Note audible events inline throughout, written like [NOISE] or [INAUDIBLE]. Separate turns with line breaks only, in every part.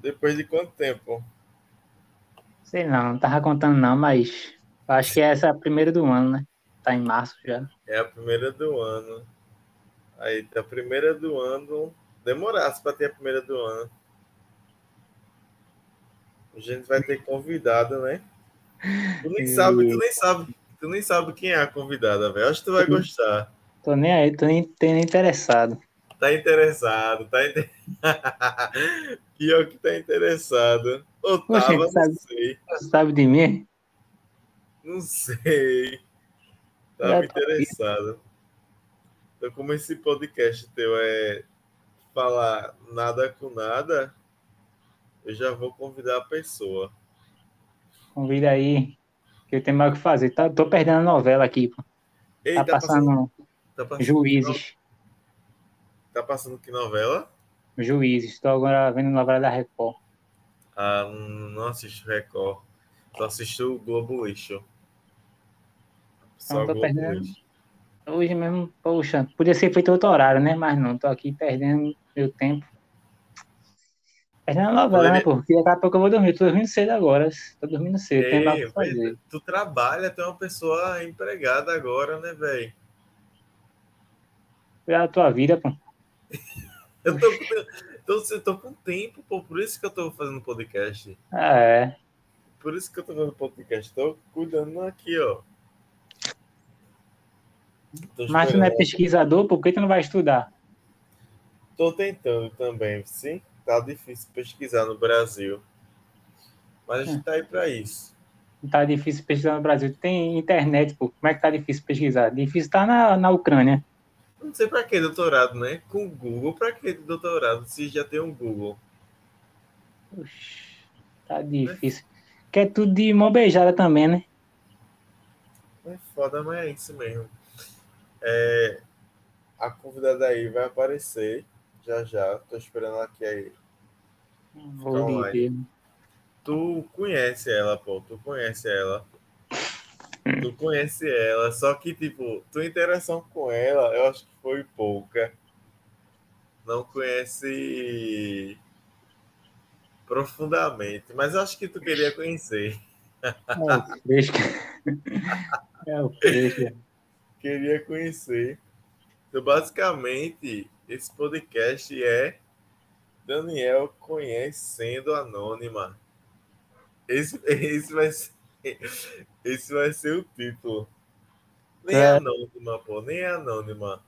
Depois de quanto tempo?
Sei não, não tava contando não, mas acho que essa é a primeira do ano, né? Tá em março já.
É a primeira do ano. Aí, a primeira do ano. Demorasse para ter a primeira do ano. A gente vai ter convidada, né? Tu nem [LAUGHS] sabe, tu nem sabe, tu nem sabe quem é a convidada, velho. Acho que tu vai gostar.
Tô nem aí, tô nem, nem interessado.
Tá interessado, tá inter... [LAUGHS] Pior que tá interessado. Ou
Poxa,
tava, não
sabe-
sei.
Sabe de mim?
Não sei. Tava
tá
interessado. Então, como esse podcast teu é falar nada com nada, eu já vou convidar a pessoa.
Convida aí, que eu tenho mais o que fazer. Tá, tô perdendo a novela aqui, pô.
Ei,
Tá passando
tá passando,
Juízes.
Tá passando que novela?
Juízes. Tô agora vendo novela da Record.
Ah, não assisto Record. Só assisto o Globo Lixo. Só
Não tô
Globo
perdendo.
Lixo.
Hoje mesmo, poxa, podia ser feito outro horário, né? Mas não, tô aqui perdendo meu tempo. Perdendo a novela, né?
Poderia-
Porque daqui a pouco eu vou dormir. Tô dormindo cedo agora. Tô dormindo cedo, tem
Ei,
pra fazer.
tu trabalha, tu é uma pessoa empregada agora, né, velho?
Da tua vida, pô. [LAUGHS]
Eu tô, tô, eu tô com tempo, pô, por isso que eu tô fazendo podcast.
Ah, é.
Por isso que eu tô fazendo podcast. Tô cuidando aqui, ó. Tô
Mas tu não é pesquisador, por que tu não vai estudar?
Tô tentando também, sim. Tá difícil pesquisar no Brasil. Mas a gente tá aí pra isso.
Tá difícil pesquisar no Brasil. Tem internet, pô. Como é que tá difícil pesquisar? Difícil tá na, na Ucrânia.
Não sei pra que doutorado, né? Com Google, pra que doutorado se já tem um Google?
Oxi, tá difícil. Que é tudo de mão beijada também, né?
É foda, mas é isso mesmo. É, a convidada aí vai aparecer já já. Tô esperando ela aqui aí.
Vou.
Tu conhece ela, pô. Tu conhece ela. Tu conhece ela. Só que, tipo, tua interação com ela, eu acho que foi pouca. Não conhece profundamente. Mas eu acho que tu queria conhecer.
É o fresco. É o fresco.
Queria conhecer. Então, basicamente, esse podcast é Daniel conhecendo Anônima. Esse, [LAUGHS] esse, vai, ser, [LAUGHS] esse vai ser o título. Nem é anônima, pô, nem é anônima.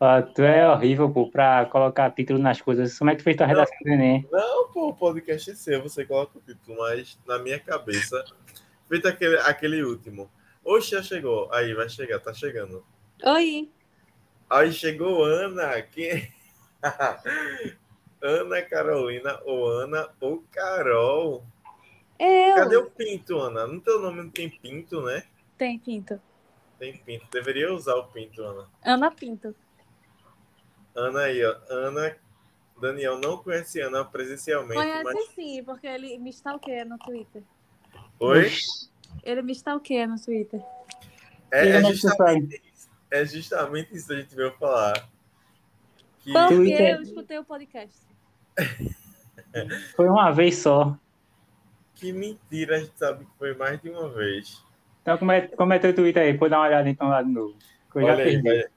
Ah, tu é horrível, pô, pra colocar título nas coisas. Como é que tu fez tua
Não.
redação do Enem?
Não, pô, o podcast é seu, você coloca o título, mas na minha cabeça, feito aquele, aquele último. Oxe, já chegou. Aí, vai chegar, tá chegando.
Oi.
Aí chegou Ana, quem? [LAUGHS] Ana Carolina, ou Ana, ou Carol.
Eu.
Cadê o Pinto, Ana? No teu nome não tem Pinto, né?
Tem Pinto.
Tem Pinto. Deveria usar o Pinto, Ana.
Ana Pinto.
Ana aí, ó. Ana. Daniel não conhece Ana presencialmente,
Conhece
mas.
sim, porque ele me stalkeia no Twitter.
Oi?
Ele me stalkeia no Twitter.
É, é justamente, isso- é justamente isso que a gente veio falar. Que
Porque eu escutei o podcast.
Foi uma vez só.
Que mentira, a gente sabe que foi mais de uma vez.
Então, como é, como é teu Twitter aí? Pode dar uma olhada então lá de novo. Eu já
Olha aí,
perdi.
vai-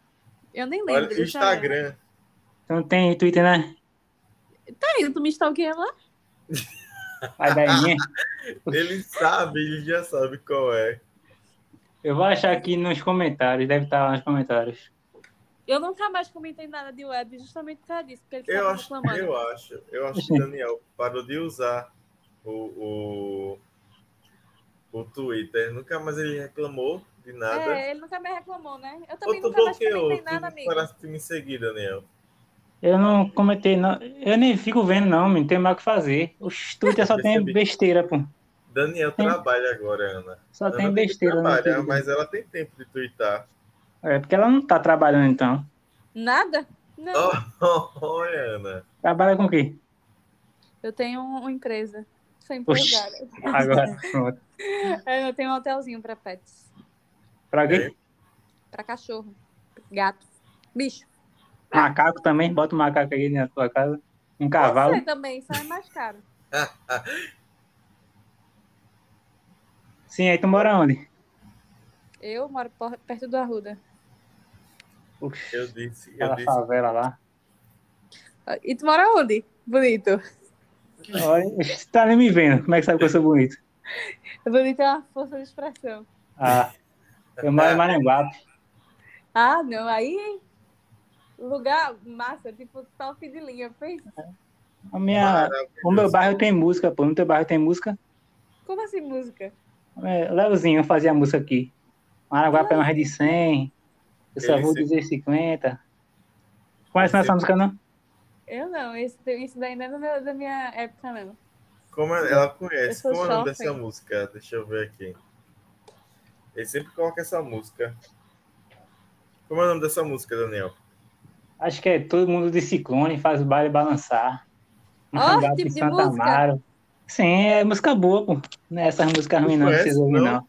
Eu nem lembro.
olha o Instagram.
Então tem Twitter, né?
Tá aí, tu me stalkeia lá?
Vai mim. [LAUGHS]
Ele sabe, ele já sabe qual é.
Eu vou achar aqui nos comentários. Deve estar lá nos comentários.
Eu nunca mais comentei nada de web justamente por causa disso, porque ele
Eu acho,
reclamando.
eu acho, eu acho que o Daniel parou de usar o, o, o Twitter. Nunca mais ele reclamou de nada.
É, ele nunca me reclamou, né? Eu também
Ou tu
nunca mais comentei
tu
nada, amigo.
paraste de me seguir, Daniel.
Eu não comentei, não. Eu nem fico vendo, não, não tem mais o que fazer. O Twitter só [LAUGHS] tem besteira, pô.
Daniel
Tem.
trabalha agora, Ana.
Só
Ana
tem besteira
trabalha,
Twitter.
mas ela tem tempo de twittar.
É porque ela não tá trabalhando, então.
Nada? Não.
Oh, [LAUGHS] olha, Ana.
Trabalha com o quê?
Eu tenho uma empresa.
Oxi.
empresária.
Agora, [LAUGHS] pronto.
É, Eu tenho um hotelzinho pra pets.
Pra quê?
Pra cachorro. Gato. Bicho.
Macaco também? Bota o macaco aí na tua casa. Um cavalo.
Você também, sai mais caro. [LAUGHS]
Sim, aí tu mora onde?
Eu moro perto do Arruda.
Puxa,
Eu disse, eu
aquela
disse.
favela lá.
E tu mora onde? Bonito.
Olha, você [LAUGHS] tá nem me vendo. Como é que sabe que eu sou bonito?
Bonito é uma força de expressão.
Ah, eu moro em Maranguape.
Ah, não, aí lugar massa, tipo top de linha. Pensa.
A minha, o meu bairro tem música, pô. No teu bairro tem música?
Como assim música?
É, Leozinho fazia música aqui. Maranguape é mais de 100. Eu só vou dizer 50. Conhece essa música, não?
Eu não, esse, isso daí não é do meu- da minha época, não.
Como ela ela conhece? Como é o nome dessa música? Deixa eu ver aqui. Ele sempre coloca essa música. Como é o nome dessa música, Daniel?
Acho que é todo mundo de ciclone, faz o baile balançar. Maranguape,
tipo de
Santa
música?
Amaro. Sim, é música boa, pô. Não é essas músicas ruins, não, ouvem,
não?
não.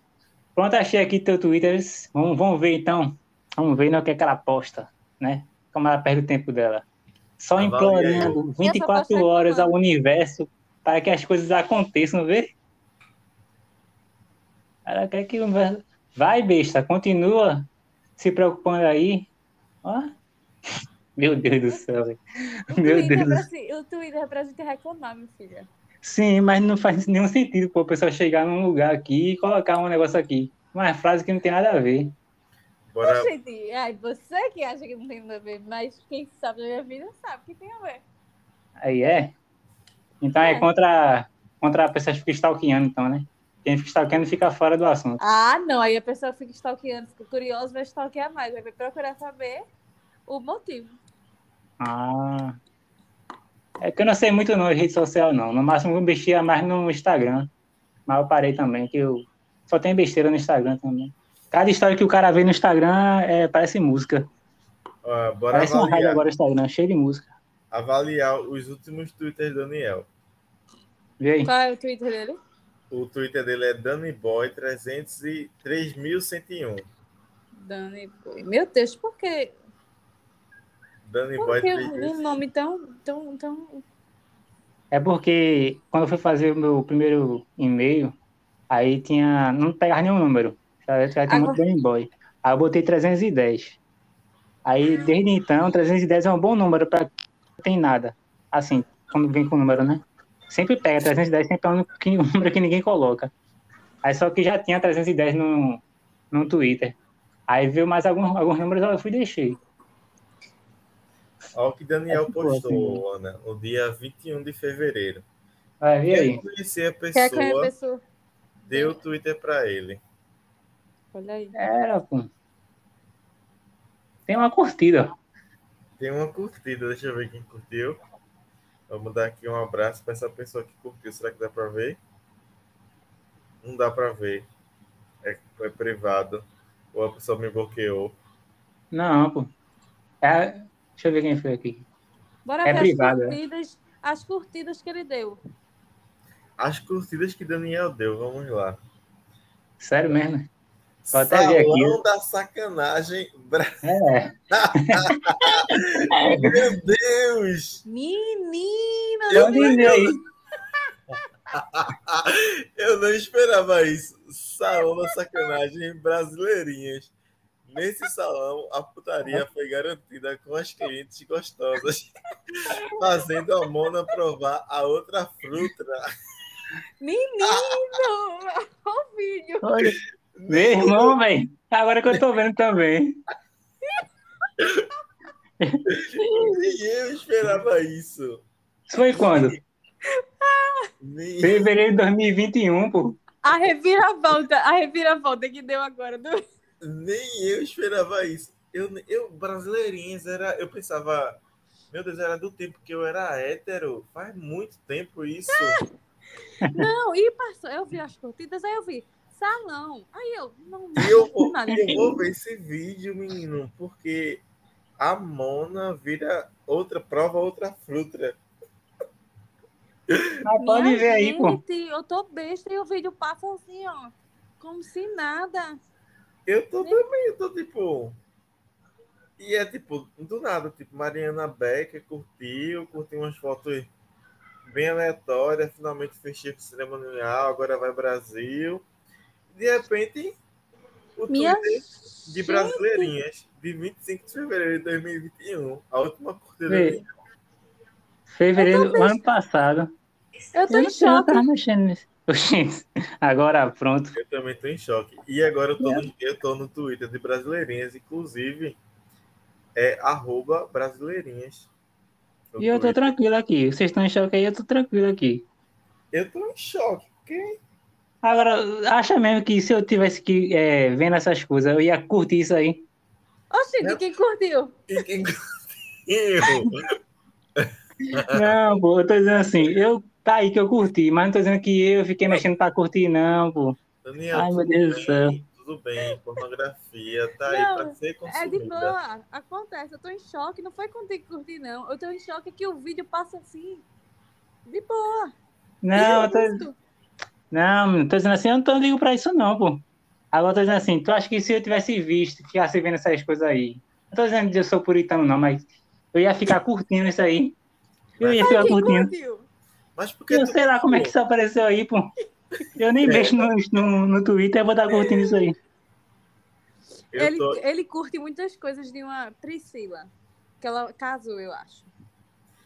Pronto, achei aqui teu Twitter. Vamos, vamos ver então. Vamos ver no que, é que ela posta, né? Como ela perde o tempo dela. Só
Avalia
implorando
E essa
24
posta é
horas ao universo para que as coisas aconteçam, vê? Ela quer que o universo. Vai, besta, continua se preocupando aí. Ó. [LAUGHS] Meu Deus do céu, velho.
O
Meu
Twitter,
Deus.
é pra, si- o Twitter é pra gente reclamar, minha filha.
Sim, mas não faz nenhum sentido pô, a pessoa chegar num lugar aqui e colocar um negócio aqui. Uma frase que não tem nada a ver.
Bora,
Gente, ai, você que acha que não tem nada a ver, mas quem sabe da minha vida sabe que tem a ver.
Aí é. Então é,
É.
contra, contra a pessoa que fica stalkeando, então, né? Quem fica stalkeando fica fora do assunto.
Ah, não, aí a pessoa fica stalkeando, fica curiosa, vai stalkear mais, vai procurar saber o motivo.
Ah. É que eu não sei muito não de rede social, não. No máximo eu mexia mais no Instagram. Mas eu parei também, que eu só tem besteira no Instagram também. Cada história que o cara vê no Instagram é, parece música.
ó, bora
Parece uma rádio
avaliar,
agora o Instagram, cheio de música.
avaliar os últimos twitters do Daniel.
Vê aí.
Qual é o Twitter dele?
O Twitter dele é DaniBoy300 e 3101.
Dani Boy. Meu Deus, por que, por que um
DaniBoy300.
nome tão, tão, tão...
É porque quando eu fui fazer o meu primeiro e-mail, aí tinha. Não pegava nenhum número. Já tinha muito
Agora-
Game Boy. Aí eu botei 310. Aí desde então, 310 é um bom número para tem nada. Assim, quando vem com número, né? Sempre pega, 310 sempre é um número que ninguém coloca. Aí só que já tinha 310 no, no Twitter. Aí veio mais alguns, alguns números, eu fui e deixei.
Olha o que Daniel
É boa,
postou, Ana, no dia 21 de fevereiro.
Vai, vê aí.
Quer conhecer a
Quer que a
pessoa,
pessoa...
deu o Twitter para ele.
Olha aí.
Era, pô. Tem uma curtida.
Tem uma curtida, deixa eu ver quem curtiu. Vamos dar aqui um abraço para essa pessoa que curtiu. Será que dá para ver? Não dá para ver. É, é privado. Ou a pessoa me bloqueou.
Não, pô. É, deixa eu ver quem foi aqui.
Bora
É
ver
privado, é.
as curtidas, as curtidas que ele deu.
As curtidas que Daniel deu, vamos lá.
Sério mesmo? Vou até ver aqui.
Salão da sacanagem.
É. [LAUGHS]
Meu Deus!
Menina!
Eu
aí. [LAUGHS]
Eu não esperava isso. Salão da sacanagem brasileirinhas. Nesse salão, a putaria foi garantida com as clientes gostosas, [LAUGHS] fazendo a Mona provar a outra fruta.
Menino! Olha o vídeo.
Olha, meu irmão, velho. Agora que eu tô vendo também.
Nem eu esperava isso.
Isso foi quando?
Nem,
Fevereiro de 2021, pô.
A reviravolta, a reviravolta que deu agora. Do...
nem eu esperava isso. Eu, eu brasileirinhas, era, eu pensava, meu Deus, era do tempo que eu era hétero. Faz muito tempo isso.
Não, e passou. Eu vi as curtidas, aí eu vi salão. Aí eu, não,
eu vou, eu vou ver esse vídeo, menino, porque a Mona vira outra, prova outra fruta.
Mas pode
Minha
ver aí, pô.
eu tô besta e o vídeo passa assim, ó. Como se nada.
Eu tô também, eu tô tipo. E é tipo, do nada, tipo, Mariana Becker curtiu, curtiu umas fotos bem aleatórias, finalmente fechei com o cerimonial, agora vai Brasil. De repente, o
Minha
Twitter de brasileirinhas, de 25 de fevereiro de 2021, a última dele.
Fevereiro do ano passado.
Eu tô
Eu
em choque.
tava mexendo nisso. Oxi, Agora pronto.
Eu também tô em choque. E agora eu tô, no, eu tô no Twitter de brasileirinhas, inclusive é arroba brasileirinhas.
E eu tô
Twitter.
tranquilo aqui. Vocês estão em choque aí, eu tô tranquilo aqui.
Eu tô em choque, porque
Agora, acha mesmo que se eu tivesse que é, vendo essas coisas, eu ia curtir isso aí?
Oxi,
Não.
quem curtiu?
E quem eu? [LAUGHS]
Não, pô, eu tô dizendo assim, eu tá aí que eu curti, mas não tô dizendo que eu fiquei mexendo pra curtir, não, pô.
Daniel,
Ai, meu
tudo
Deus do
bem,
céu.
Tudo bem, pornografia, tá aí
Não,
pra ser
É de
consumida.
boa. Acontece. Eu tô em choque. Não foi contigo que curti, não. Eu tô em choque que o vídeo passa assim. De boa.
Não, eu tô. Não, não tô dizendo assim, eu não tô ligo pra isso, não, pô. Agora eu tô dizendo assim, tu acha que se eu tivesse visto, ficasse vendo essas coisas aí, não tô dizendo que eu sou puritano, não, mas eu ia ficar curtindo isso aí. Eu ia ficar curtindo.
Mas porque
Eu sei lá como é que isso apareceu aí, pô. Eu nem
É.
mexo no, no, no Twitter, eu vou estar curtindo isso aí.
Ele,
tô-
ele curte muitas coisas de uma Priscila. Que ela casou, eu acho.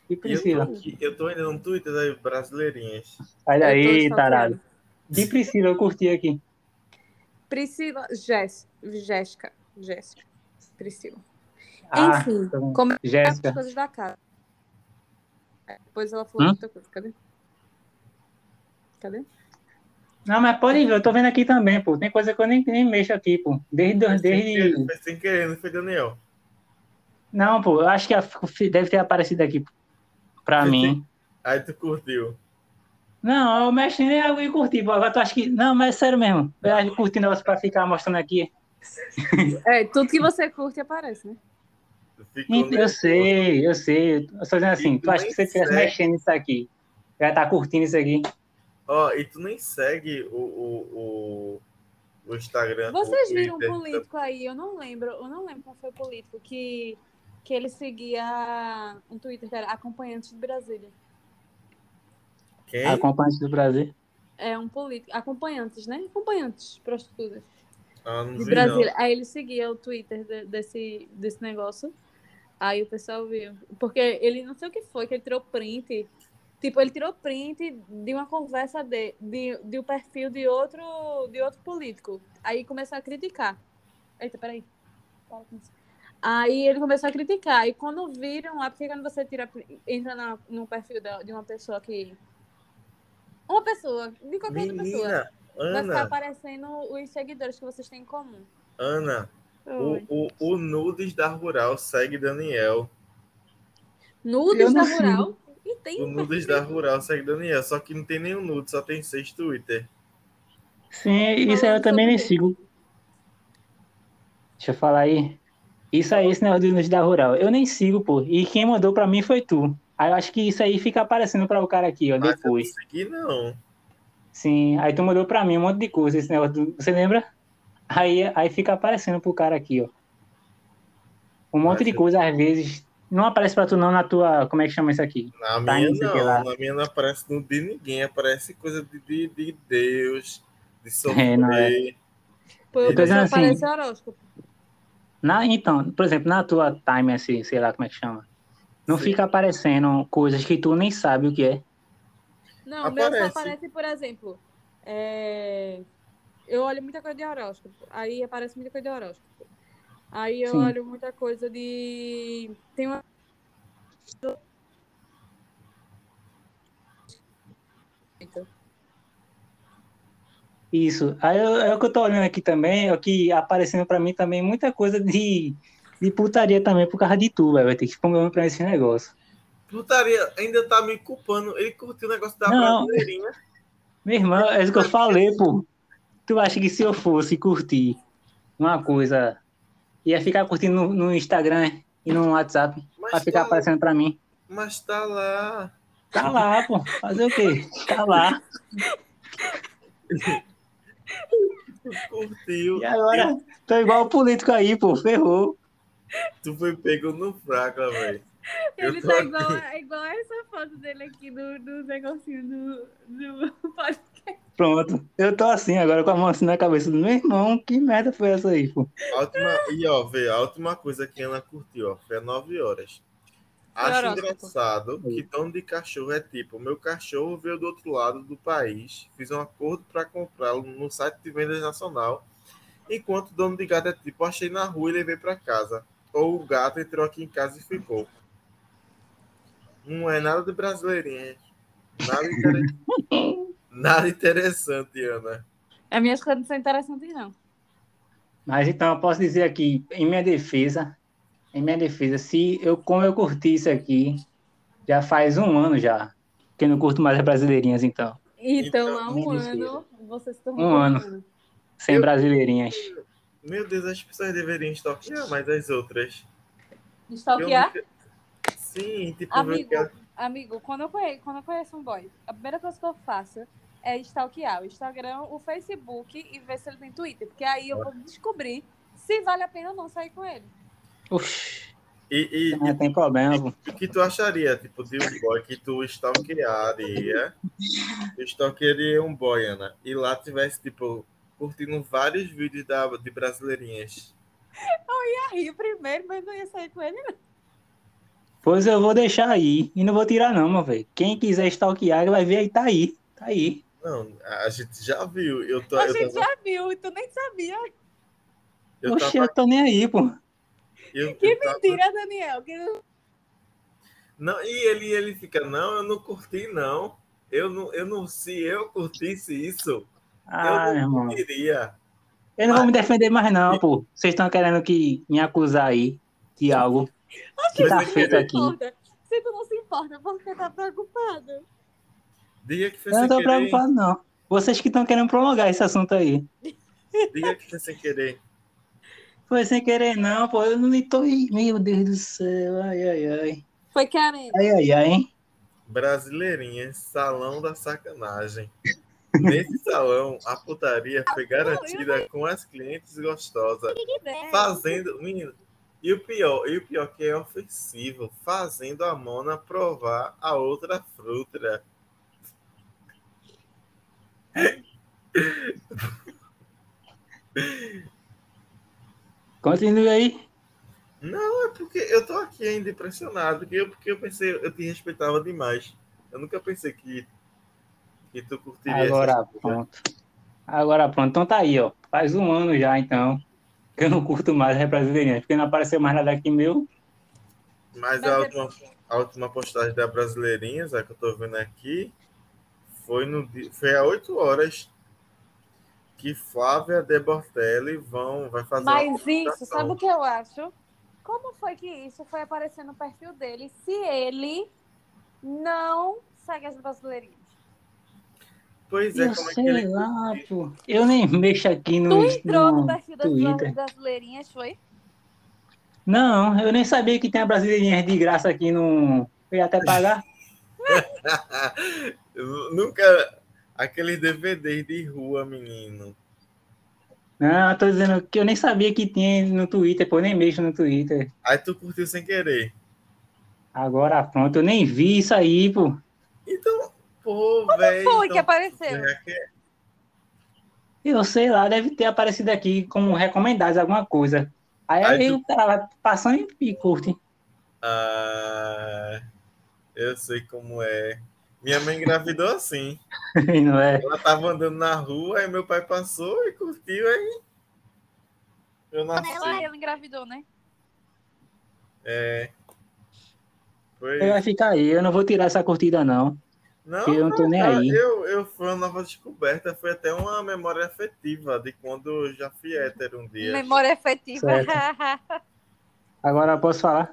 E
e eu, tô
Priscila.
eu tô ainda no Twitter das brasileirinhas.
Olha aí, tarado. E Priscila, eu curti aqui.
Priscila. Jéssica. Jéssica. Jéssica. Priscila.
Ah,
Enfim,
tá bom.
como é as
Jéssica.
coisas da casa. É, Depois ela falou
Hum?
outra coisa. Cadê? Cadê?
Não, mas pode ver, eu tô vendo aqui também, pô. Tem coisa que eu nem, nem mexo aqui, pô. Desde,
Foi sem
desde...
querer, foi sem querer, não foi Daniel.
Não, pô, eu acho que deve ter aparecido aqui pra
Sim,
mim.
Aí tu curtiu.
Não, eu mexi nem água e curti, pô. Agora tu acha que. Não, mas é sério mesmo. Eu acho que curti negócio pra ficar mostrando aqui.
É, tudo que você curte aparece, né?
Então, Eu sei, eu sei. Eu tô dizendo assim,
E
tu acha que se você estivesse mexendo nisso aqui, eu ia estar curtindo isso aqui.
Ó, e tu nem segue o, o, o, o Instagram.
Vocês
o
viram um político aí, eu não lembro, eu não lembro qual foi o político, que, que ele seguia um Twitter que era Acompanhantes de Brasília.
Quem?
Acompanhante do Brasil.
É um político. Acompanhantes, né? Acompanhantes, prostitutas.
Ah,
De
vi,
Brasília. Aí ele seguia o Twitter de- desse, desse negócio. Aí o pessoal viu. Porque ele não sei o que foi, que ele tirou print. Tipo, ele tirou print de uma conversa de, de, de um perfil de outro, de outro político. Aí começou a criticar. Eita, peraí. Aí ele começou a criticar. E quando viram lá, porque quando você tira, entra na, no perfil de uma pessoa que. Uma pessoa, de qualquer outra pessoa.
Menina,
Vai ficar
Ana,
aparecendo os seguidores que vocês têm em comum.
Ana, o,
Oi.
o, o Nudes da Rural segue Daniel.
Nudes da
não
Rural. E tem
O Nudes da Rural segue Daniel, só que não tem nenhum nude, só tem seis Twitter.
Sim, isso aí eu também nem sigo. Deixa eu falar aí. Isso aí, esse negócio do Nudes da Rural. Eu nem sigo, pô. E quem mandou pra mim foi tu. Aí eu acho que isso aí fica aparecendo pra o cara aqui, ó,
Mas eu não
depois.
segui, não.
Sim, aí tu mandou pra mim um monte de coisa, esse negócio do... Você lembra? Aí, aí fica aparecendo pro cara aqui, ó. Um monte
Mas
de
eu-
coisa, às vezes. Não aparece pra tu não na tua. Como é que chama isso aqui?
Na
Tá,
minha
não
não, na minha não aparece nude de ninguém, aparece coisa de, de, de Deus, de sofrer. [LAUGHS]
É, não é.
Pô,
Eu tô
dizendo assim. Na, então, por exemplo, na tua time, assim, sei lá como é que chama. Não
Sim.
fica aparecendo coisas que tu nem sabe o que é.
Não, o meu só
Aparece.
por exemplo, é, eu olho muita coisa de horóscopo. Aí aparece muita coisa de horóscopo. Aí eu
Sim.
olho muita coisa de. Tem uma.
Isso. Aí é o que eu tô olhando aqui também, é o que aparecendo pra mim também muita coisa de, de putaria também por causa de tu, velho. Vai ter que comer pra esse negócio.
Putaria ainda tá me culpando. Ele curtiu o negócio da
Não.
brasileirinha.
Meu irmão, é isso que eu falei, pô. Tu acha que se eu fosse curtir uma coisa, ia ficar curtindo no, no Instagram e no WhatsApp,
Mas
pra ficar
tá,
aparecendo pra mim?
mas tá lá.
Tá lá, pô. Fazer o quê? Tá lá.
Curtiu.
E agora, tô igual o político aí, pô. Ferrou.
Tu foi pego no fraco, velho.
Ele
Eu tô
tá
aqui.
igual, igual essa foto dele aqui do, do negocinho do, do [LAUGHS] podcast.
Pronto. Eu tô assim agora com a mão assim na cabeça do meu irmão. Que merda foi essa aí, pô?
A última, e ó, vê, a última coisa que Ana curtiu, ó, foi às 9 horas. Acho
horóscopo.
engraçado que dono de cachorro é tipo, meu cachorro veio do outro lado do país, fiz um acordo para comprá-lo no site de vendas nacional, enquanto o dono de gato é tipo, achei na rua e levei para casa. Ou o gato entrou aqui em casa e ficou. Não é nada de brasileirinha. Nada, inter- [LAUGHS] nada interessante, Ana.
As minhas coisas não são interessantes, não.
Mas então eu posso dizer aqui, em minha defesa, em minha defesa, se eu, como eu curti isso aqui, já faz um ano já, que eu não curto mais as brasileirinhas, então.
Então,
Então,
há um
me
ano, você se tornou
Um ano. Sem
Eu-
brasileirinhas.
Meu Deus, as pessoas deveriam stalkear mais as outras. Eu
Stalkear?
nunca- Sim, tipo,
Amigo,
ela-
amigo, quando eu, conheço, quando eu conheço um boy, a primeira coisa que eu faço é stalkear o Instagram, o Facebook e ver se ele tem Twitter. Porque aí eu vou descobrir se vale a pena ou não sair com ele.
Ux,
E, e,
não tem problema,
o que tu acharia, tipo, de um boy que tu stalkearia? [LAUGHS] Tu stalkearia um boy, Ana, e lá tivesse, tipo, curtindo vários vídeos da, de brasileirinhas.
Ia rir primeiro, mas não ia sair com ele, não.
Pois eu vou deixar aí. E não vou tirar, não, meu velho. Quem quiser stalkear, vai ver aí, tá aí. Tá aí.
Não, a gente já viu. Eu tô,
A
eu
gente
tava,
já viu e tu nem sabia.
eu
Oxe,
tava,
eu tô nem aí, pô.
eu,
Que
eu tava-
mentira, Daniel. Que não-
Não, e ele, ele fica, não, eu não curti, não. Eu não, eu não, se eu curtisse isso,
Ah,
eu não
irmão.
curtiria.
Eu não vou me defender mais, não, pô. Vocês estão querendo que me acusar aí de algo que
Mas
tá
que
feito aqui.
importa. Se tu não se importa, porque tá preocupado.
Diga que foi
Eu não tô
querer.
preocupado, não. Vocês que estão querendo prolongar esse assunto aí.
Diga que foi sem querer.
Foi sem querer, não, pô. Eu não tô. Meu Deus do céu. Ai, ai, ai.
Foi querendo.
Ai, ai, ai, hein?
Brasileirinhas, salão da sacanagem. Nesse salão, a putaria foi garantida com as clientes gostosas, fazendo. Menino, e o pior, e o pior que é ofensivo, fazendo a mona provar a outra fruta.
Continue aí.
Não, é porque eu tô aqui ainda impressionado, porque eu, porque eu pensei, eu te respeitava demais. Eu nunca pensei que, que tu curtiria
Agora pronto. Agora pronto. Então tá aí, ó. Faz um ano já, então. Que eu não curto mais brasileirinhas. Porque não apareceu mais nada aqui meu.
Mas a última, a última postagem da Brasileirinhas, a que eu tô vendo aqui, foi, no, foi há 8 horas que Flávia De Bortelli vão, vai fazer
Mas isso, sabe o que eu acho? Como foi que isso foi aparecer no perfil dele se ele não segue as brasileirinhas?
Pois é,
Eu
como é que
sei
ele.
lá, pô. Eu nem [LAUGHS] mexo aqui no,
Tu entrou no
no
perfil das
Twitter.
brasileirinhas, foi?
Não, eu nem sabia que tem a brasileirinha de graça aqui no. Eu ia até pagar. [LAUGHS]
Nunca. Aqueles DVDs de rua, menino.
Não, eu tô dizendo que eu nem sabia que tinha no Twitter, pô, eu nem mexo no Twitter.
Aí tu curtiu sem querer.
Agora pronto, eu nem vi isso aí, pô.
Então, pô, velho.
Foi que
então,
apareceu.
já que-
Eu sei lá, deve ter aparecido aqui como recomendados alguma coisa. Aí,
Aí tu-
o cara vai passando e- curte.
Ah, eu sei como é. Minha mãe engravidou assim. [LAUGHS]
Não é?
Ela tava andando na rua, aí meu pai passou e curtiu, aí eu nasci.
Ela, ela engravidou, né?
É. Foi.
Ele vai ficar aí, eu não vou tirar essa curtida, não.
Não,
eu não tô nem aí.
Eu, eu foi uma nova descoberta, foi até uma memória afetiva de quando eu já fui hétero um dia.
Memória efetiva. [LAUGHS]
Agora eu posso falar?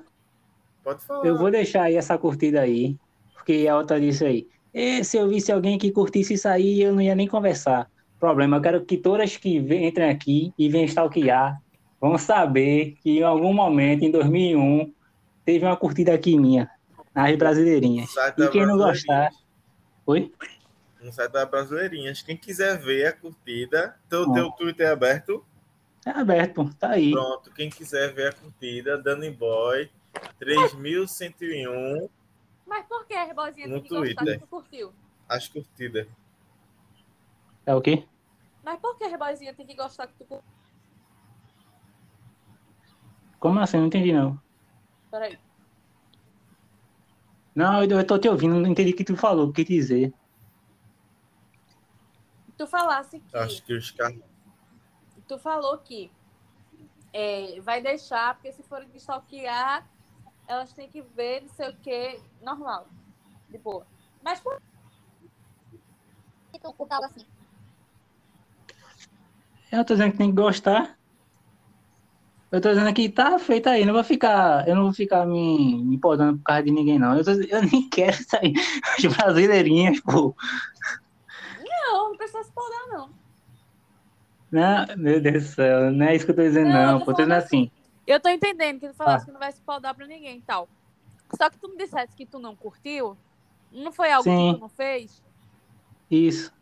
Pode falar.
Eu vou deixar aí essa curtida aí, porque a outra disse aí. E se eu visse alguém que curtisse isso aí, eu não ia nem conversar. Problema, eu quero que todas que entrem aqui e venham stalkear vão saber que em algum momento, em 2001, teve uma curtida aqui minha, nas Brasileirinhas. E quem não gostar... Oi?
No site da Brasileirinhas. Quem quiser ver a curtida, teu, teu Twitter é aberto.
É aberto. Tá aí.
Pronto, quem quiser ver a curtida, Danny Boy, 3101,
Mas por que a Rebozinha
No
tem que gostar
Twitter.
que tu curtiu?
as curtidas.
É o quê?
Mas por que a Rebozinha tem que gostar que tu curtiu?
Como assim? Não entendi, não.
Peraí.
Não, eu, eu tô te ouvindo, não entendi o que tu falou, o que dizer.
Tu falasse que.
Acho que os caras.
Tu falou que é, vai deixar, porque se forem stalkear, elas têm que ver não sei o que, normal. De boa. Mas por que tu assim?
Eu tô dizendo que tem que gostar. Eu tô dizendo que tá feito aí, não vou ficar, eu não vou ficar me, me podando por causa de ninguém, não. Eu, tô- eu nem [LAUGHS] quero sair. As brasileirinhas, pô.
Não, não precisa se podar, não.
Não, meu Deus do céu, não é isso que eu tô dizendo,
Não, eu
não.
tô
Pô, tô dizendo
falando
assim.
Eu tô entendendo que tu falasse
Ah.
que não vai se podar pra ninguém e tal. Só que tu me dissesse que tu não curtiu, não foi algo
Sim.
que tu não fez?
Isso.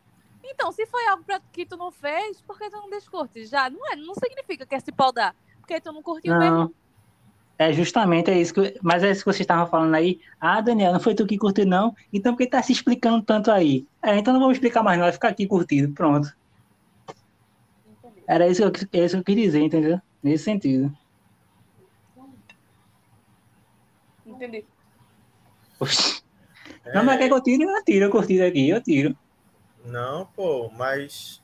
Então, se foi algo pra, que tu não fez, por que tu não descurte? Já não é, não significa que é se podar. Porque tu não curtiu mesmo.
Não. É justamente é isso que. Mas é isso que vocês estavam falando aí. Ah, Daniel, não foi tu que curtiu, não. Então por que tá se explicando tanto aí? É, então não vamos explicar mais, não. Vai ficar aqui curtido. Pronto.
Entendi.
Era isso que eu, é isso que eu queria dizer, entendeu? Nesse sentido.
Entendi.
Oxi. Não, mas quer que eu tire? Eu tiro, eu curti aqui, eu tiro.
Não, pô, mas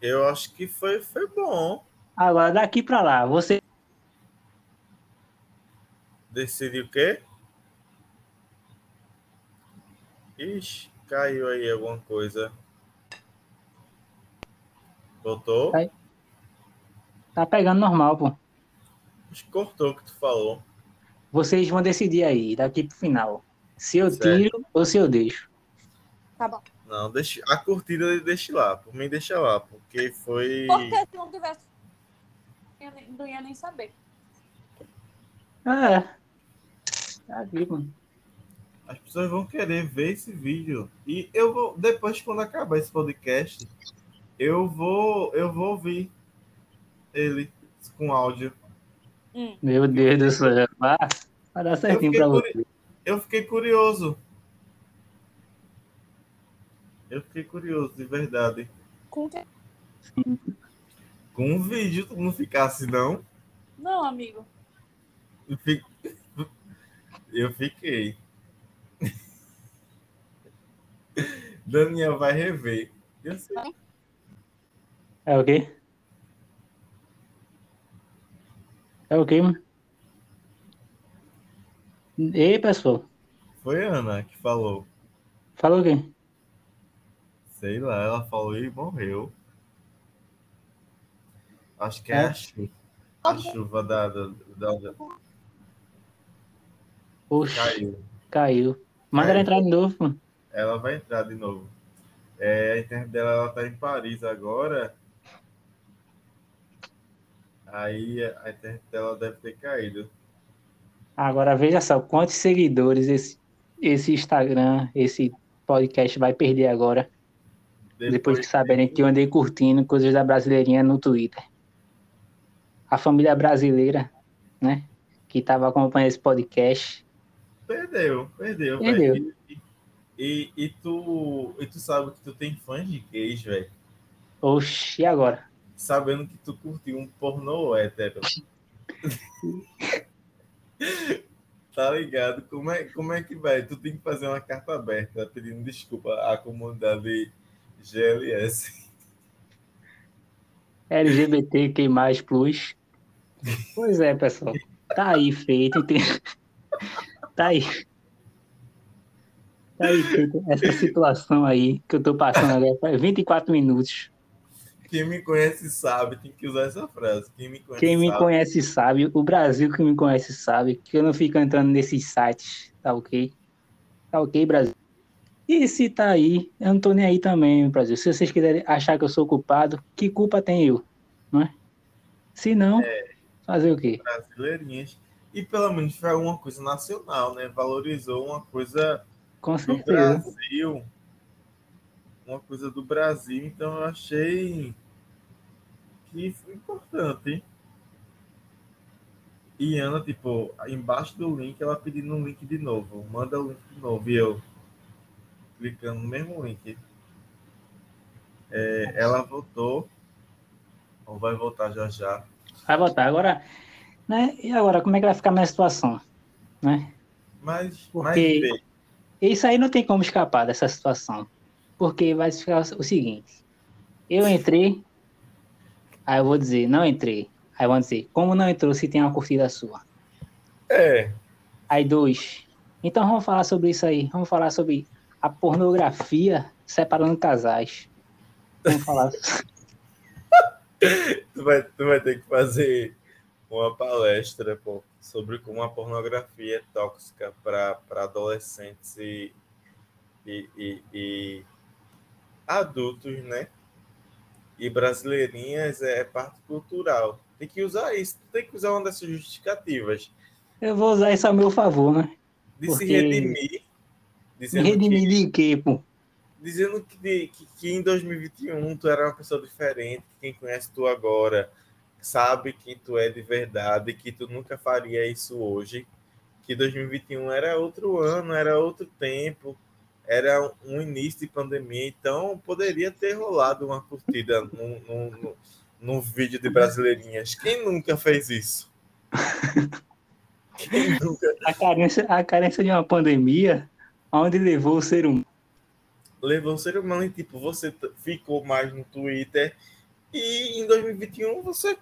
eu acho que foi, foi bom.
Agora, daqui pra lá, você.
Decidi o quê? Ixi, caiu aí alguma coisa. Voltou?
Cai. Tá pegando normal, pô.
Acho que cortou o que tu falou.
Vocês vão decidir aí, daqui pro final. Se eu
Certo.
tiro ou se eu deixo.
Tá bom.
Não, deixa, a curtida deixa lá. Por mim, deixa lá. Porque foi.
Porque se não tivesse. Nem- Não ia nem saber.
É. Tá aqui, mano.
As pessoas vão querer ver esse vídeo. E eu vou, depois, quando acabar esse podcast, eu vou, eu vou ouvir ele com áudio.
Hum.
Meu Deus do céu. Vai, vai dar certinho pra
curi-
você.
Eu fiquei curioso. Eu fiquei curioso, de verdade.
Com que...
Com um vídeo, tu não ficasse, não?
Não, amigo.
Eu fi- Eu fiquei. Daniel vai rever. Eu sei.
É o quê? É o quê, mano? Ei, pessoal.
Foi a Ana que falou.
Falou o quê?
Sei lá, ela falou e morreu. Acho que é,
É.
a chuva. A chuva da, da, da- caiu.
caiu. Manda ela
Caiu.
entrar de novo, mano.
Ela vai entrar de novo. É, a internet dela ela tá em Paris agora. Aí a internet dela deve ter caído.
Agora veja só, quantos seguidores esse, esse Instagram, esse podcast vai perder agora, depois que saberem que eu andei curtindo coisas da brasileirinha no Twitter. A família brasileira, né, que tava acompanhando esse podcast,
Perdeu, perdeu,
Perdeu.
E, e, e tu, e tu sabe que tu tem fãs de gays, velho.
oxi, e agora?
Sabendo que tu curtiu um pornô hétero. [LAUGHS] tá ligado? Como é, como é que vai? Tu tem que fazer uma carta aberta pedindo desculpa à comunidade GLS.
LGBTQ+, plus. Pois é, pessoal. Tá aí feito. entende? Tá aí. Tá aí feito essa situação aí que eu tô passando agora. Faz 24 minutos.
Quem me conhece sabe, tem que usar essa frase. Quem me conhece
Quem me
sabe.
conhece sabe, o Brasil que me conhece sabe, que eu não fico entrando nesses sites, tá ok? Tá ok, Brasil? E se tá aí, eu não tô nem aí também, Brasil. Se vocês quiserem achar que eu sou culpado, que culpa tem eu, não é? Se não, fazer o quê?
brasileirinhas. E pelo menos foi uma coisa nacional, né? Valorizou uma coisa
Com
do. Brasil. Uma coisa do Brasil. Então eu achei que foi importante. E Ana, tipo, embaixo do link, ela pedindo um link de novo. Manda o link de novo. E eu clicando no mesmo link. É, ela voltou. Ou vai voltar já já.
Vai voltar. Agora, né? E agora, como é que vai ficar a minha situação? Né?
Mas,
Porque
mas
isso aí não tem como escapar dessa situação. Porque vai ficar o seguinte. Eu entrei, aí eu vou dizer, não entrei. Aí vão dizer, como não entrou se tem uma curtida sua?
é.
Aí dois. Então vamos falar sobre isso aí. Vamos falar sobre a pornografia separando casais. Vamos falar. [LAUGHS] [LAUGHS]
Tu vai, tu vai ter que fazer uma palestra pô, sobre como a pornografia é tóxica para adolescentes e, e, e, e adultos, né? E brasileirinhas é parte cultural. Tem que usar isso, tem que usar uma dessas justificativas.
Eu vou usar isso a meu favor, né?
De
Porque-
se redimir.
Redimir
que,
de quê, pô?
Dizendo que, que, que em 2021 tu era uma pessoa diferente, que quem conhece tu agora sabe que tu é de verdade, que tu nunca faria isso hoje, que 2021 era outro ano, era outro tempo, era um início de pandemia, então poderia ter rolado uma curtida num, num, num- num vídeo de brasileirinhas. Quem nunca fez isso? [LAUGHS] Nunca
A carência, a carência de uma pandemia, aonde levou o ser humano.
Levou o ser humano e tipo, você ficou mais no Twitter e em 2021 você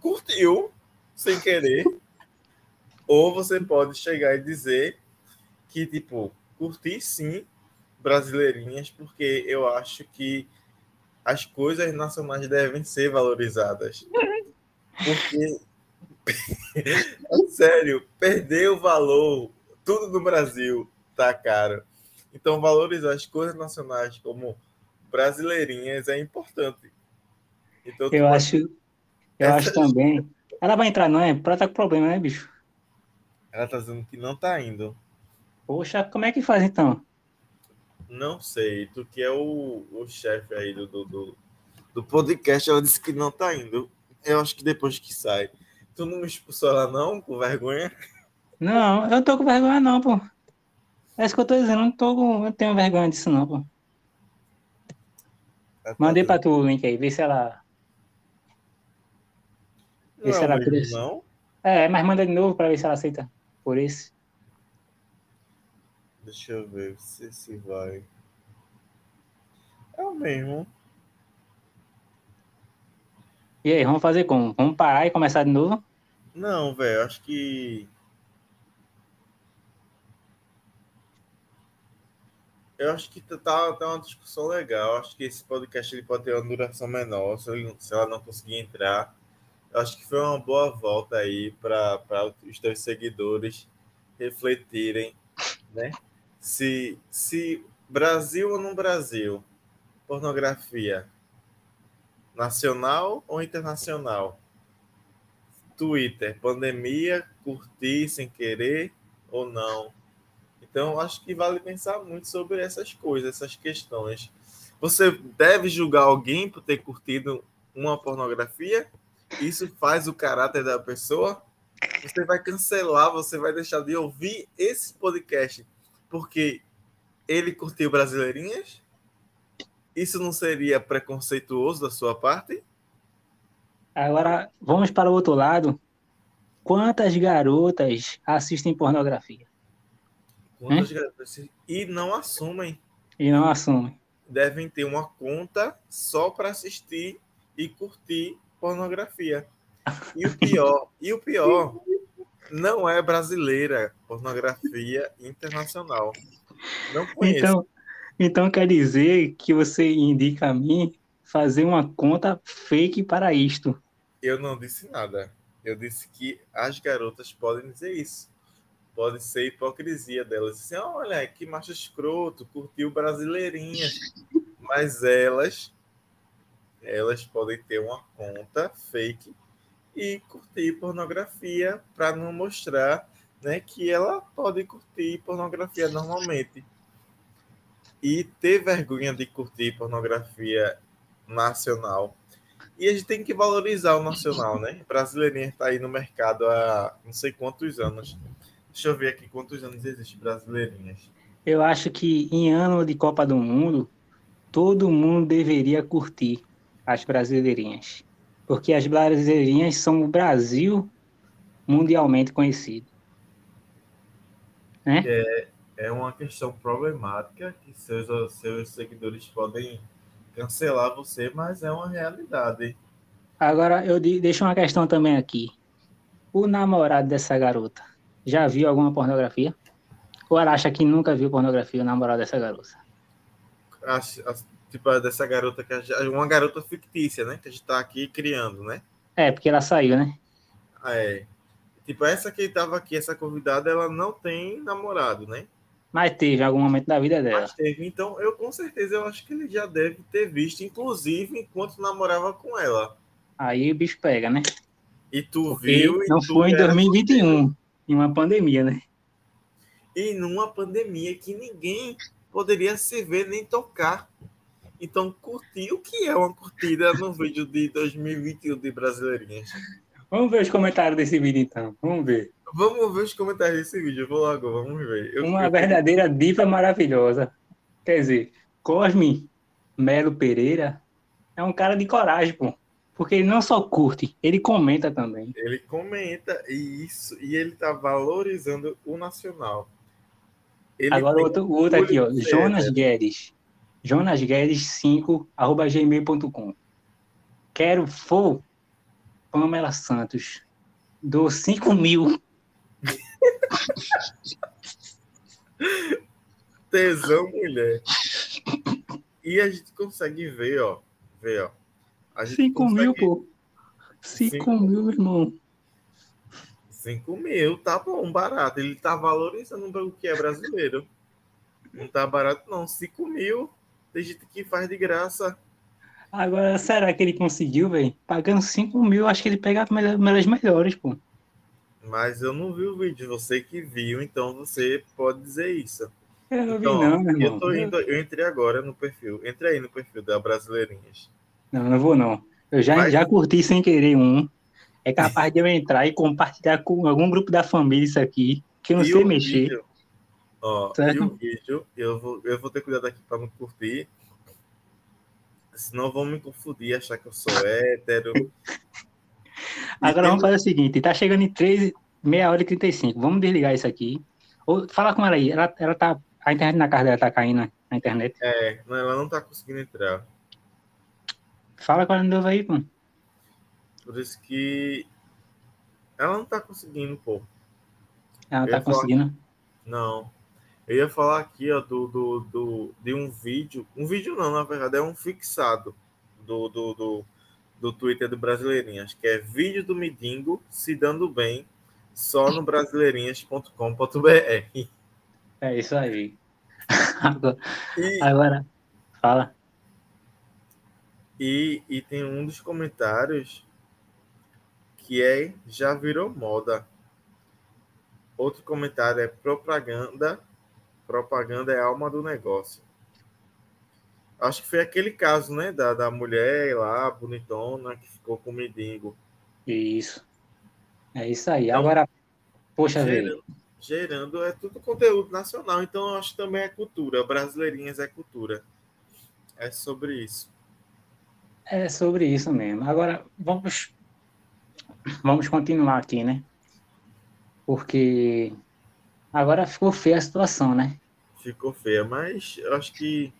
curtiu sem querer. [LAUGHS] Ou você pode chegar e dizer que, tipo, curti sim brasileirinhas, porque eu acho que as coisas nacionais devem ser valorizadas. Porque, [LAUGHS] sério, perder o valor, tudo no Brasil tá caro. Então, valorizar as coisas nacionais como brasileirinhas é importante. Então,
Eu
vai-
acho, eu
Essa-
acho também. Ela vai entrar, não é? Pra tá com problema, né, bicho?
ela tá dizendo que não tá indo.
Poxa, como é que faz então?
Não sei, tu que é o, o chefe aí do, do, do, do podcast, ela disse que não tá indo. Eu acho que depois que sai. Tu não me expulsou ela não, com vergonha?
Não, eu não tô com vergonha, não, pô. É isso que eu tô dizendo, eu não tô. Eu tenho vergonha disso, não, pô.
Ela tá
Mandei pra tu o link aí, vê se ela.
Não
Esse
é
por isso.
não?
É, mas manda de novo pra ver se ela aceita por esse.
Deixa eu ver se se vai. É o mesmo.
E aí, vamos fazer como? Vamos parar e começar de novo?
Não, velho, acho que. Eu acho que tá, tá uma discussão legal. Acho que esse podcast ele pode ter uma duração menor se, ele- se ela não conseguir entrar. Eu acho que foi uma boa volta aí para os teus seguidores refletirem, né? Se, se Brasil ou não Brasil, pornografia nacional ou internacional? Twitter, pandemia, curtir sem querer ou não. Então, acho que vale pensar muito sobre essas coisas, essas questões. Você deve julgar alguém por ter curtido uma pornografia? Isso faz o caráter da pessoa? Você vai cancelar, você vai deixar de ouvir esse podcast porque ele curtiu brasileirinhas? Isso não seria preconceituoso da sua parte?
Agora, vamos para o outro lado. Quantas garotas assistem pornografia
Quantas garotas e não assumem?
e não assumem?
devem ter uma conta só para assistir e curtir pornografia. E o pior, e o pior, não é brasileira, pornografia internacional. Não conheço.
Então, então quer dizer que você indica a mim fazer uma conta fake para isto.
Eu não disse nada. Eu disse que as garotas podem dizer isso. Pode ser hipocrisia delas. Assim, olha, que macho escroto, curtiu brasileirinhas. Mas elas, elas podem ter uma conta fake e curtir pornografia para não mostrar né, que ela pode curtir pornografia normalmente. E ter vergonha de curtir pornografia nacional. E a gente tem que valorizar o nacional, né? Brasileirinha está aí no mercado há não sei quantos anos. Deixa eu ver aqui quantos anos existe Brasileirinhas.
Eu acho que em ano de Copa do Mundo, todo mundo deveria curtir as brasileirinhas. Porque as brasileirinhas são o Brasil mundialmente conhecido. Né?
É, é uma questão problemática que seus, seus seguidores podem cancelar você, mas é uma realidade.
Agora, eu deixo uma questão também aqui. O namorado dessa garota já viu alguma pornografia? Ou ela acha que nunca viu pornografia o namorado dessa garota?
Acho, tipo, dessa garota que é uma garota fictícia, né? Que a gente tá aqui criando, né?
É, porque ela saiu, né?
É. Tipo, essa que estava aqui, essa convidada, ela não tem namorado, né?
Mas teve algum momento da vida dela.
Mas teve, então eu com certeza eu acho que ele já deve ter visto, inclusive enquanto namorava com ela.
Aí o bicho pega, né?
E tu Porque viu.
Não
tu
foi em 2021, em uma pandemia, né?
E numa pandemia que ninguém poderia se ver nem tocar. Então, curtir o que é uma curtida no vídeo de 2021 de Brasileirinhas.
Vamos ver os comentários desse vídeo, então. Vamos ver.
Vamos ver os comentários desse vídeo. vou logo, vamos ver.
Eu, Uma verdadeira diva maravilhosa. Quer dizer, Cosme Melo Pereira é um cara de coragem, pô. Porque ele não só curte, ele comenta também.
Ele comenta e isso, e ele tá valorizando o nacional.
Ele Agora outro, outro aqui, ó, Jonas Guedes. Jonas Guedes 5 arroba gmail.com. Quero for Pamela Santos. Dou 5 mil [LAUGHS]
Tesão, mulher. E a gente consegue ver, ó. Ver, ó.
5 consegue... mil, pô. 5 mil, irmão.
5 mil, tá bom, barato. Ele tá valorizando o que é brasileiro. Não tá barato, não. 5 mil, tem gente que faz de graça.
Agora, será que ele conseguiu, velho? Pagando 5 mil, acho que ele pega melhores melhores, pô.
Mas eu não vi o vídeo, você que viu, então você pode dizer isso.
Eu não
então,
vi não, meu
irmão. Eu, tô indo, eu entrei agora no perfil. Entre aí no perfil da Brasileirinhas.
Não, não vou não. Eu já, Mas... já curti sem querer um. É capaz de eu entrar e compartilhar com algum grupo da família isso aqui, que eu não e sei mexer. Vídeo,
ó, certo? e o vídeo, eu vou, eu vou ter cuidado aqui para não curtir. Senão vão me confundir, achar que eu sou hétero. [LAUGHS]
Agora vamos fazer o seguinte, tá chegando em 3, meia hora e 35. Vamos desligar isso aqui. Ou fala com ela aí. Ela, ela tá. A internet na casa dela tá caindo na internet.
É, não, ela não tá conseguindo entrar.
Fala com de novo aí, pô.
Por isso que ela não tá conseguindo, pô.
Ela tá conseguindo? Falar...
Não. Eu ia falar aqui, ó, do, do, do, de um vídeo. Um vídeo não, na verdade, é um fixado do, do, do do Twitter do Brasileirinhas, que é vídeo do Midingo se dando bem só no brasileirinhas.com.br.
É isso aí. Agora, e, [LAUGHS] agora, fala.
E, e tem um dos comentários que é já virou moda. Outro comentário é propaganda. Propaganda é alma do negócio. Acho que foi aquele caso, né? Da, da mulher lá, bonitona, que ficou com o mendigo.
Isso. É isso aí. Então, Agora, poxa,
gerando, gerando, é tudo conteúdo nacional, então acho que também é cultura. Brasileirinhas é cultura. É sobre isso.
É sobre isso mesmo. Agora, vamos, vamos continuar aqui, né? Porque agora ficou feia a situação, né?
Ficou feia, mas eu acho que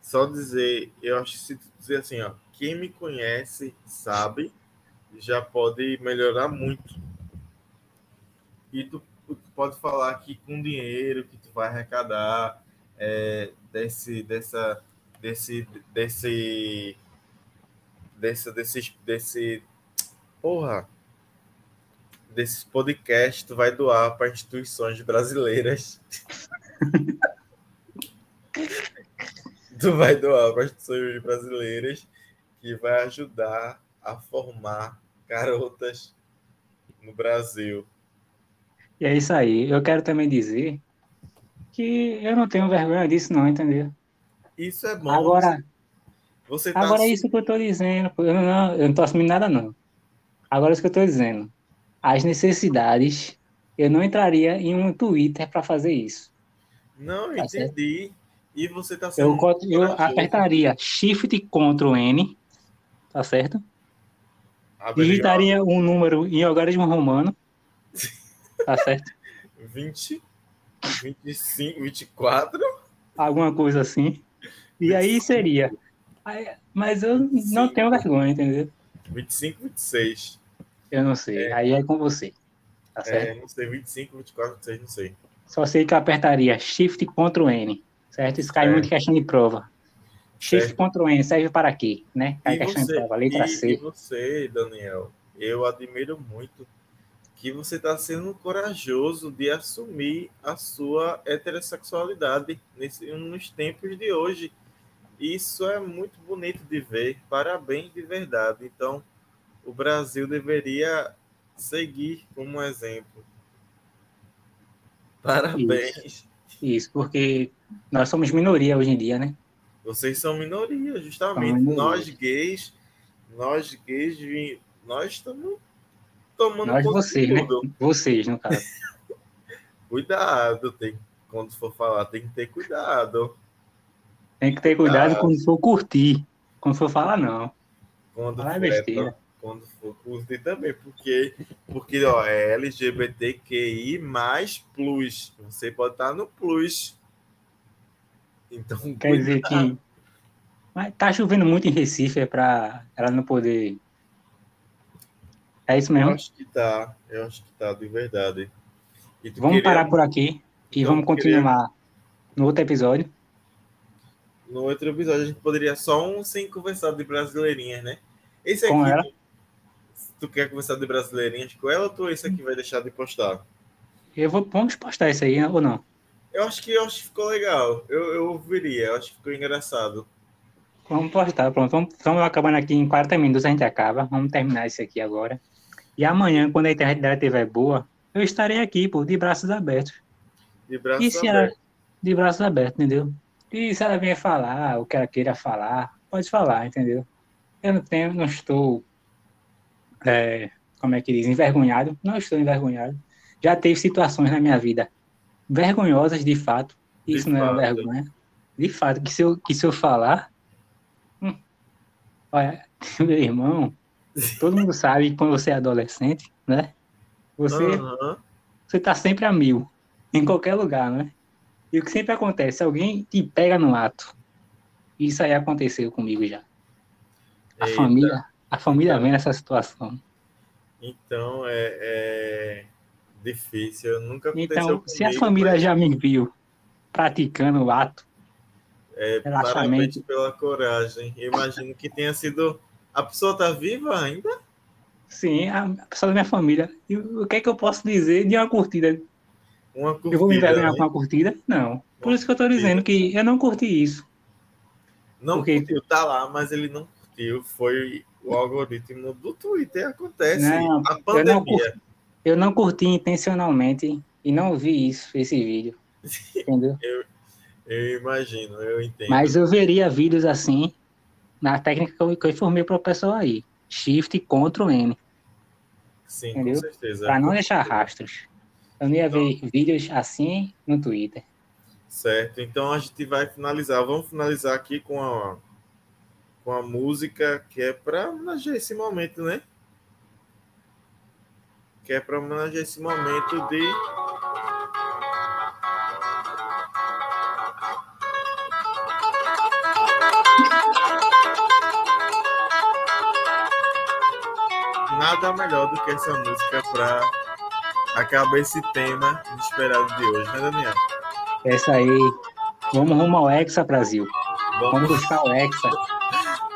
só dizer, eu acho que se dizer assim, ó, quem me conhece sabe, já pode melhorar muito. E tu, tu pode falar que com dinheiro que tu vai arrecadar é, desse, dessa, desse, desse, desse, desse, desse, porra, desses podcasts, tu vai doar para instituições brasileiras. tu vai doar para instituições brasileiras que vai ajudar a formar garotas no Brasil.
E é isso aí. Eu quero também dizer que eu não tenho vergonha disso, não, entendeu?
Isso é bom.
Agora,
Você tá
Agora é isso que eu tô dizendo. Eu não, eu não tô assumindo nada, não. Agora é isso que eu tô dizendo. As necessidades, eu não entraria em um Twitter para fazer isso.
Não,
Tá certo.
entendi. E você tá sendo
Eu, eu apertaria Shift Ctrl N, tá certo?
Abre
Digitaria um número em algarismo romano, tá [LAUGHS] certo?
20, 25, 24.
Alguma coisa assim. E aí seria. Mas eu não tenho vergonha, entendeu?
25, 26.
Eu não sei. Aí é com você. Tá certo?
É, não sei, 25, 24, 26, não sei.
Só sei que eu apertaria Shift Ctrl N, certo? Isso cai
Certo.
muito em questão de prova. Shift
Certo.
Ctrl N serve para quê? Né? Cai
E
questão de
você,
prova, letra
e,
C.
e você, Daniel, eu admiro muito que você está sendo corajoso de assumir a sua heterossexualidade nesse, nos tempos de hoje. Isso é muito bonito de ver. Parabéns de verdade. Então, o Brasil deveria seguir como exemplo. Parabéns.
Isso, porque nós somos minoria hoje em dia, né?
Vocês são minoria, justamente.
Minoria.
Nós gays, nós gays, nós estamos tomando
Nós, vocês, né? Vocês, no caso. [LAUGHS]
Cuidado, tem, quando for falar, tem que ter cuidado.
Tem que ter cuidado
Ah.
quando for curtir. Quando for falar, não.
Quando
Falar
for,
besteira.
quando for curtir também, porque, porque ó, é LGBTQI mais plus. Você pode estar no plus. Então,
Quer dizer
cuidado.
que. Mas tá chovendo muito em Recife, é pra ela não poder. É isso
Eu
mesmo?
acho que tá, eu acho que tá, de verdade.
Vamos
queria-
parar por aqui e
Então,
vamos continuar no outro episódio.
No outro episódio a gente poderia só um sem conversar de brasileirinhas, né? Esse aqui,
ela?
tu, quer conversar de brasileirinhas com ela ou tu esse aqui vai deixar de postar?
Eu vou, vamos postar isso aí, ou não?
Eu acho que eu acho que ficou legal. Eu, eu ouviria, eu acho que ficou engraçado.
Vamos postar, pronto. Vamos, estamos acabando aqui em 40 minutos, a gente acaba. Vamos terminar isso aqui agora. E amanhã, quando a internet dela estiver boa, eu estarei aqui, pô, de braços abertos.
De braço
E se ela, de braços abertos, entendeu? E se ela vier falar, o que ela queira falar, pode falar, entendeu? Eu não tenho, não estou, é, como é que diz, envergonhado. Não estou envergonhado. Já teve situações na minha vida vergonhosas, de fato.
De
Isso não é vergonha. De fato, que se eu, que se eu falar. hum, olha, [LAUGHS] meu irmão, todo mundo sabe que quando você é adolescente, né? Você
Aham.
você tá sempre a mil, em qualquer lugar, né? E o que sempre acontece, alguém te pega no ato. Isso aí aconteceu comigo já. A
Eita.
família, a família vem nessa situação.
Então é, é difícil. Nunca aconteceu
Então, se a
comigo,
família
mas,
já me viu praticando o ato,
é,
relaxamento.
pela coragem. Eu imagino que tenha sido. A pessoa tá viva ainda?
sim, a pessoa da minha família. E o que é que eu posso dizer de uma curtida?
Uma curtida.
Eu vou me envergonhar
né?
com uma curtida? Não. Por isso que eu
curtida.
dizendo que eu não curti isso.
Não
Porque-
curtiu, tá lá, mas ele não curtiu. Foi o algoritmo do Twitter. Acontece.
Não,
a
eu não
pandemia.
Eu não curti intencionalmente e não vi isso, esse vídeo. [LAUGHS] Entendeu?
Eu imagino, eu entendo.
Mas eu veria vídeos assim na técnica que eu, que eu informei para o pessoal aí. Shift Ctrl N,
Sim,
entendeu?
com certeza.
para não deixar rastros. Eu não ia ver vídeos assim no Twitter.
Certo. Então a gente vai finalizar. Vamos finalizar aqui com a, com a música que é para homenagear esse momento, né? Que é para homenagear esse momento de. Nada melhor do que essa música para acabar esse tema inesperado de hoje, né, Daniel?
Essa aí. Vamos rumo ao Hexa Brasil. Vamos
Vamos.
buscar o Hexa.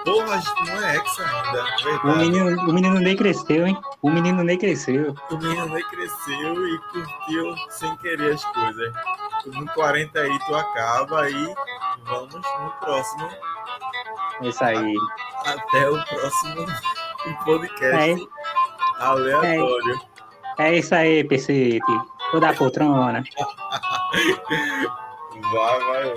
Porra, a não é ex ainda.
O
Verdade.
menino, o menino nem cresceu, hein? O menino nem cresceu.
O menino nem cresceu e curtiu sem querer as coisas. No 40 aí tu acaba e vamos no próximo.
Essa aí.
Até o próximo [LAUGHS] podcast aleatório.
É isso aí, PC. Toda a poltrona.
Vai, vai, vai.